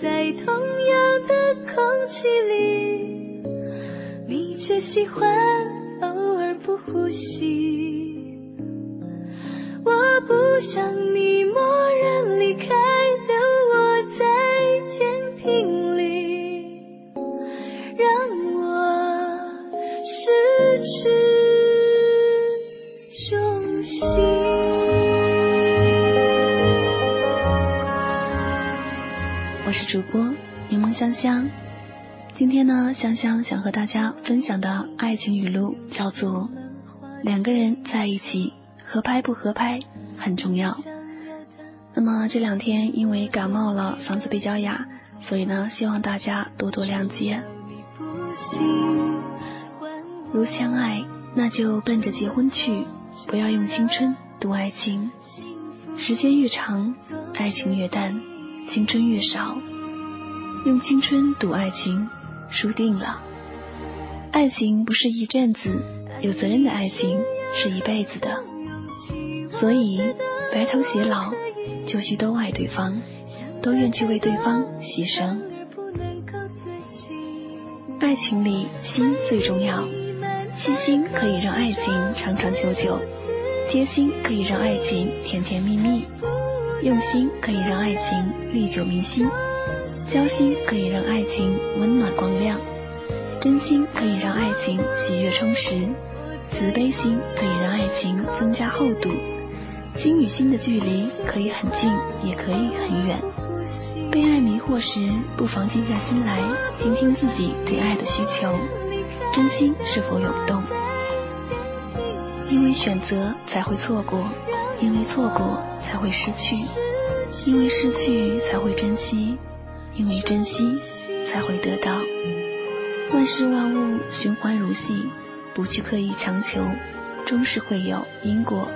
在同样的空气里你却喜欢偶尔不呼吸。香香，今天呢，香香想和大家分享的爱情语录叫做：两个人在一起，合拍不合拍很重要。那么这两天因为感冒了，嗓子比较哑，所以呢，希望大家多多谅解。如相爱，那就奔着结婚去，不要用青春赌爱情。时间越长，爱情越淡，青春越少。用青春赌爱情，输定了。爱情不是一阵子，有责任的爱情是一辈子的。所以白头偕老，就需都爱对方，都愿去为对方牺牲。爱情里心最重要，细心可以让爱情长长久久，贴心可以让爱情甜甜蜜蜜，用心可以让爱情历久弥新。交心可以让爱情温暖光亮，真心可以让爱情喜悦充实，慈悲心可以让爱情增加厚度。心与心的距离可以很近，也可以很远。被爱迷惑时，不妨静下心来，听听自己对爱的需求，真心是否涌动？因为选择才会错过，因为错过才会失去，因为失去才会珍惜。因为珍惜，才会得到。万事万物循环如戏，不去刻意强求，终是会有因果。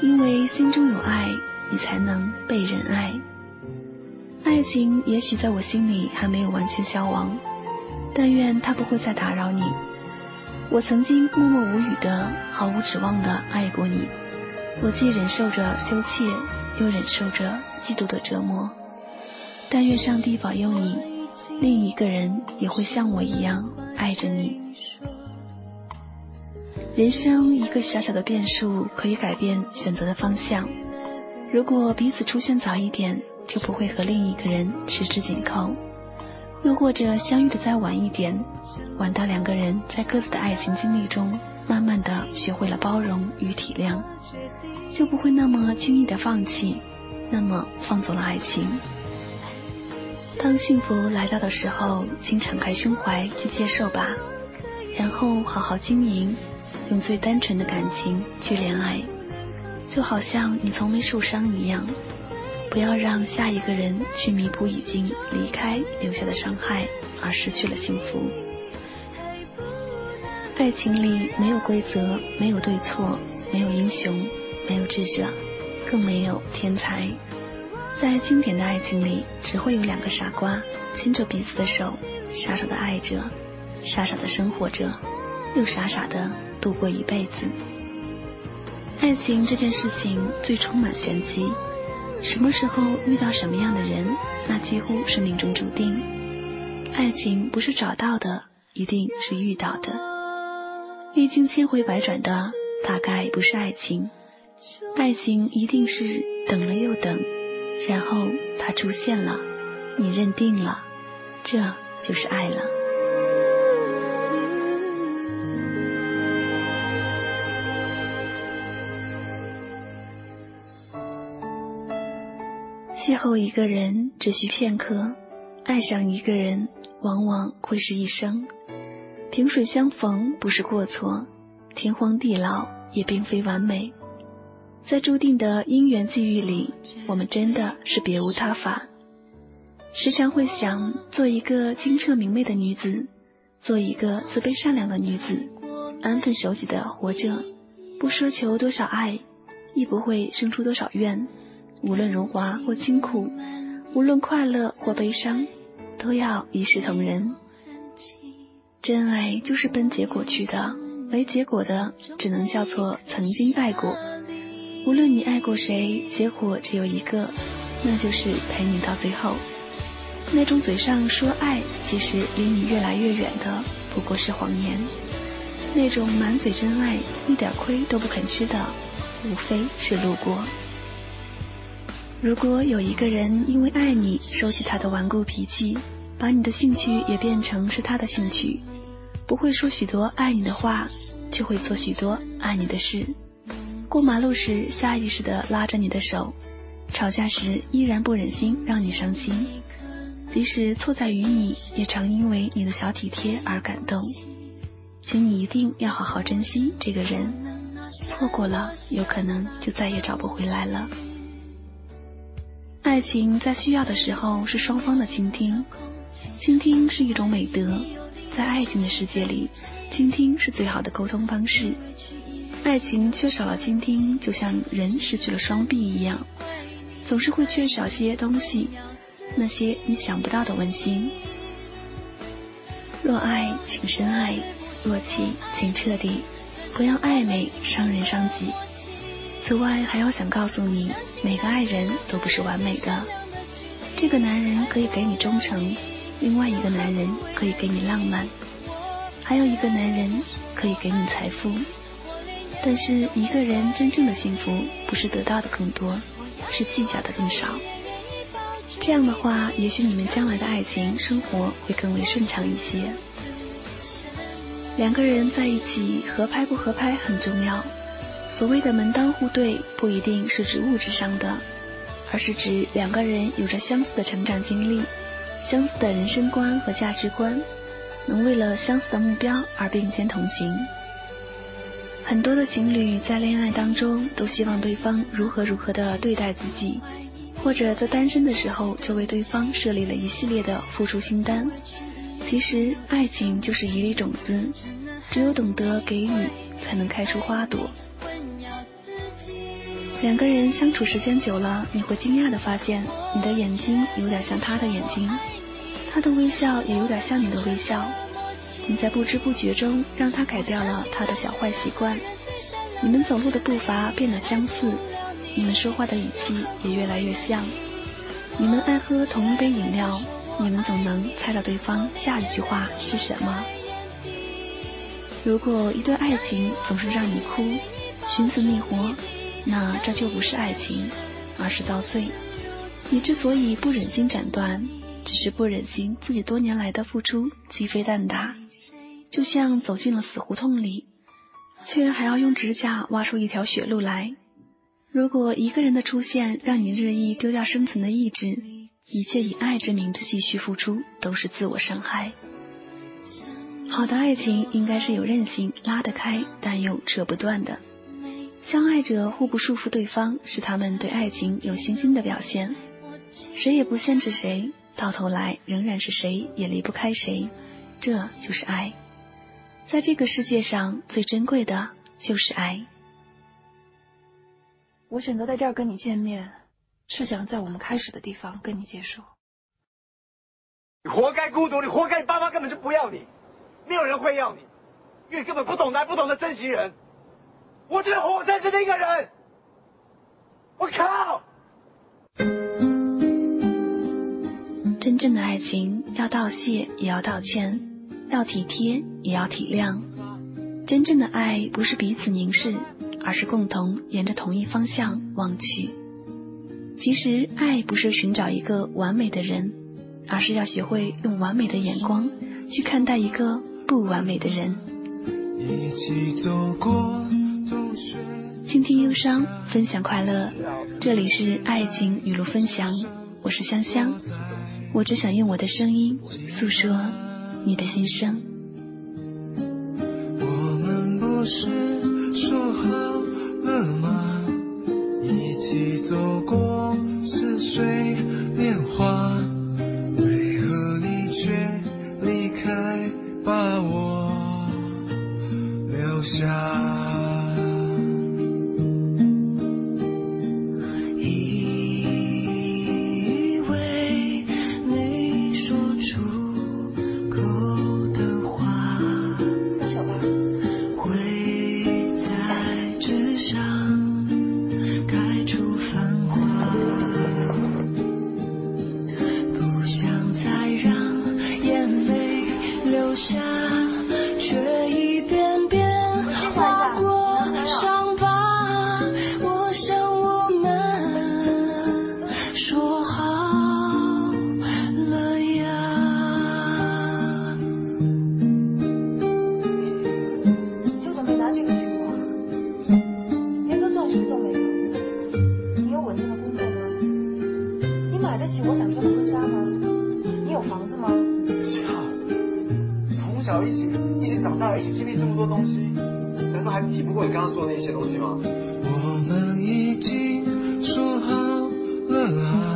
因为心中有爱，你才能被人爱。爱情也许在我心里还没有完全消亡，但愿它不会再打扰你。我曾经默默无语的、毫无指望的爱过你，我既忍受着羞怯，又忍受着嫉妒的折磨。但愿上帝保佑你，另一个人也会像我一样爱着你。人生一个小小的变数可以改变选择的方向。如果彼此出现早一点，就不会和另一个人十指紧扣；又或者相遇的再晚一点，晚到两个人在各自的爱情经历中，慢慢的学会了包容与体谅，就不会那么轻易的放弃，那么放走了爱情。当幸福来到的时候，请敞开胸怀去接受吧，然后好好经营，用最单纯的感情去恋爱，就好像你从没受伤一样。不要让下一个人去弥补已经离开留下的伤害，而失去了幸福。爱情里没有规则，没有对错，没有英雄，没有智者，更没有天才。在经典的爱情里，只会有两个傻瓜牵着彼此的手，傻傻的爱着，傻傻的生活着，又傻傻的度过一辈子。爱情这件事情最充满玄机，什么时候遇到什么样的人，那几乎是命中注定。爱情不是找到的，一定是遇到的。历经千回百转的，大概不是爱情。爱情一定是等了又等。然后他出现了，你认定了，这就是爱了。邂逅一个人只需片刻，爱上一个人往往会是一生。萍水相逢不是过错，天荒地老也并非完美。在注定的姻缘际遇里，我们真的是别无他法。时常会想，做一个清澈明媚的女子，做一个慈悲善良的女子，安分守己的活着，不奢求多少爱，亦不会生出多少怨。无论荣华或清苦，无论快乐或悲伤，都要一视同仁。真爱就是奔结果去的，没结果的只能叫做曾经爱过。无论你爱过谁，结果只有一个，那就是陪你到最后。那种嘴上说爱，其实离你越来越远的，不过是谎言。那种满嘴真爱，一点亏都不肯吃的，无非是路过。如果有一个人因为爱你，收起他的顽固脾气，把你的兴趣也变成是他的兴趣。不会说许多爱你的话，却会做许多爱你的事。过马路时下意识地拉着你的手，吵架时依然不忍心让你伤心。即使错在于你，也常因为你的小体贴而感动。请你一定要好好珍惜这个人，错过了，有可能就再也找不回来了。爱情在需要的时候是双方的倾听，倾听是一种美德。在爱情的世界里，倾听是最好的沟通方式。爱情缺少了倾听，就像人失去了双臂一样，总是会缺少些东西，那些你想不到的温馨。若爱，请深爱；若弃，请彻底，不要暧昧，伤人伤己。此外，还要想告诉你，每个爱人都不是完美的。这个男人可以给你忠诚。另外一个男人可以给你浪漫，还有一个男人可以给你财富，但是一个人真正的幸福不是得到的更多，是计较的更少。这样的话，也许你们将来的爱情生活会更为顺畅一些。两个人在一起合拍不合拍很重要。所谓的门当户对，不一定是指物质上的，而是指两个人有着相似的成长经历。相似的人生观和价值观，能为了相似的目标而并肩同行。很多的情侣在恋爱当中都希望对方如何如何的对待自己，或者在单身的时候就为对方设立了一系列的付出清单。其实爱情就是一粒种子，只有懂得给予，才能开出花朵。两个人相处时间久了，你会惊讶的发现，你的眼睛有点像他的眼睛。他的微笑也有点像你的微笑，你在不知不觉中让他改掉了他的小坏习惯，你们走路的步伐变得相似，你们说话的语气也越来越像，你们爱喝同一杯饮料，你们总能猜到对方下一句话是什么。如果一段爱情总是让你哭，寻死觅活，那这就不是爱情，而是遭罪。你之所以不忍心斩断。只是不忍心自己多年来的付出鸡飞蛋打，就像走进了死胡同里，却还要用指甲挖出一条血路来。如果一个人的出现让你日益丢掉生存的意志，一切以爱之名的继续付出都是自我伤害。好的爱情应该是有韧性，拉得开，但又扯不断的。相爱者互不束缚对方，是他们对爱情有信心的表现。谁也不限制谁。到头来仍然是谁也离不开谁，这就是爱。在这个世界上最珍贵的就是爱。我选择在这儿跟你见面，是想在我们开始的地方跟你结束。你活该孤独，你活该你爸妈根本就不要你，没有人会要你，因为根本不懂得不懂得珍惜人。我就是活生生的一个人。我靠！真正的爱情要道谢也要道歉，要体贴也要体谅。真正的爱不是彼此凝视，而是共同沿着同一方向望去。其实爱不是寻找一个完美的人，而是要学会用完美的眼光去看待一个不完美的人。倾听忧伤，分享快乐，这里是爱情语录分享，我是香香。我只想用我的声音诉说你的心声。还抵不过你刚刚说的那些东西吗？我们已经说好了啊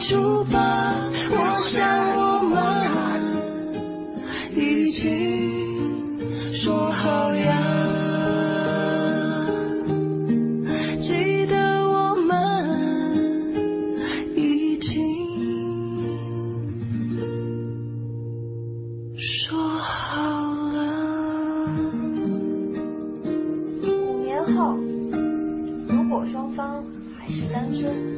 住吧我想我们已经说好呀。记得我们已经说好了。五年后如果双方还是单身